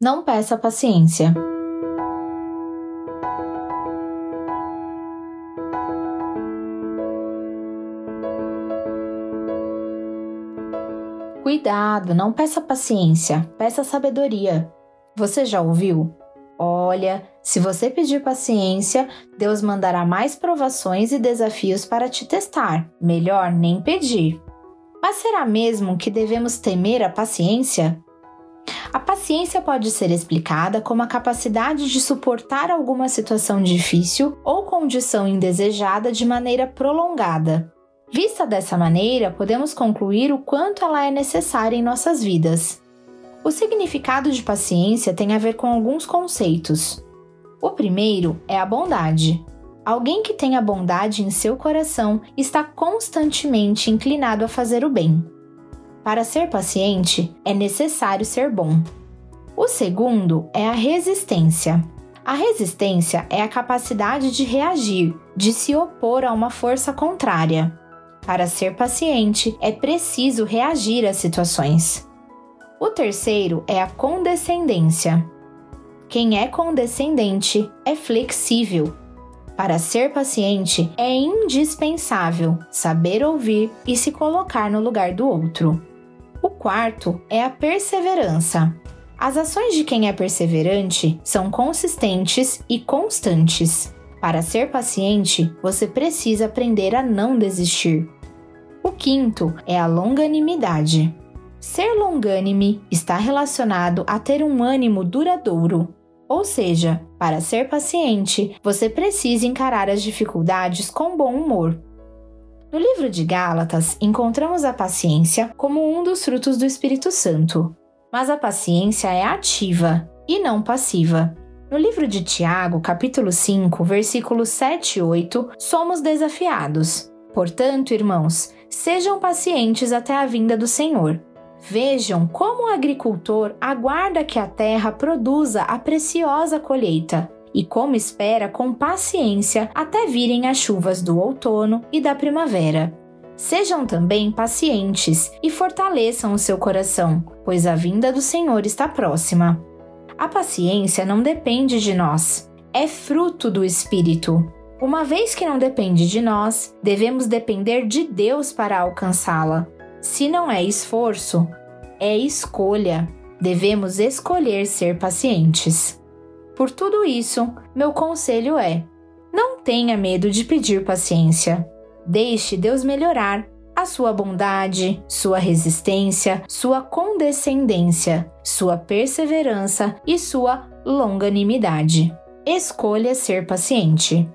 Não peça paciência. Cuidado, não peça paciência, peça sabedoria. Você já ouviu? Olha, se você pedir paciência, Deus mandará mais provações e desafios para te testar. Melhor nem pedir. Mas será mesmo que devemos temer a paciência? Paciência pode ser explicada como a capacidade de suportar alguma situação difícil ou condição indesejada de maneira prolongada. Vista dessa maneira, podemos concluir o quanto ela é necessária em nossas vidas. O significado de paciência tem a ver com alguns conceitos. O primeiro é a bondade. Alguém que tem a bondade em seu coração está constantemente inclinado a fazer o bem. Para ser paciente, é necessário ser bom. O segundo é a resistência. A resistência é a capacidade de reagir, de se opor a uma força contrária. Para ser paciente, é preciso reagir às situações. O terceiro é a condescendência. Quem é condescendente é flexível. Para ser paciente, é indispensável saber ouvir e se colocar no lugar do outro. O quarto é a perseverança. As ações de quem é perseverante são consistentes e constantes. Para ser paciente, você precisa aprender a não desistir. O quinto é a longanimidade. Ser longânime está relacionado a ter um ânimo duradouro. Ou seja, para ser paciente, você precisa encarar as dificuldades com bom humor. No livro de Gálatas, encontramos a paciência como um dos frutos do Espírito Santo. Mas a paciência é ativa e não passiva. No livro de Tiago, capítulo 5, versículos 7 e 8, somos desafiados. Portanto, irmãos, sejam pacientes até a vinda do Senhor. Vejam como o agricultor aguarda que a terra produza a preciosa colheita e como espera com paciência até virem as chuvas do outono e da primavera. Sejam também pacientes e fortaleçam o seu coração, pois a vinda do Senhor está próxima. A paciência não depende de nós, é fruto do Espírito. Uma vez que não depende de nós, devemos depender de Deus para alcançá-la. Se não é esforço, é escolha. Devemos escolher ser pacientes. Por tudo isso, meu conselho é: não tenha medo de pedir paciência. Deixe Deus melhorar a sua bondade, sua resistência, sua condescendência, sua perseverança e sua longanimidade. Escolha ser paciente.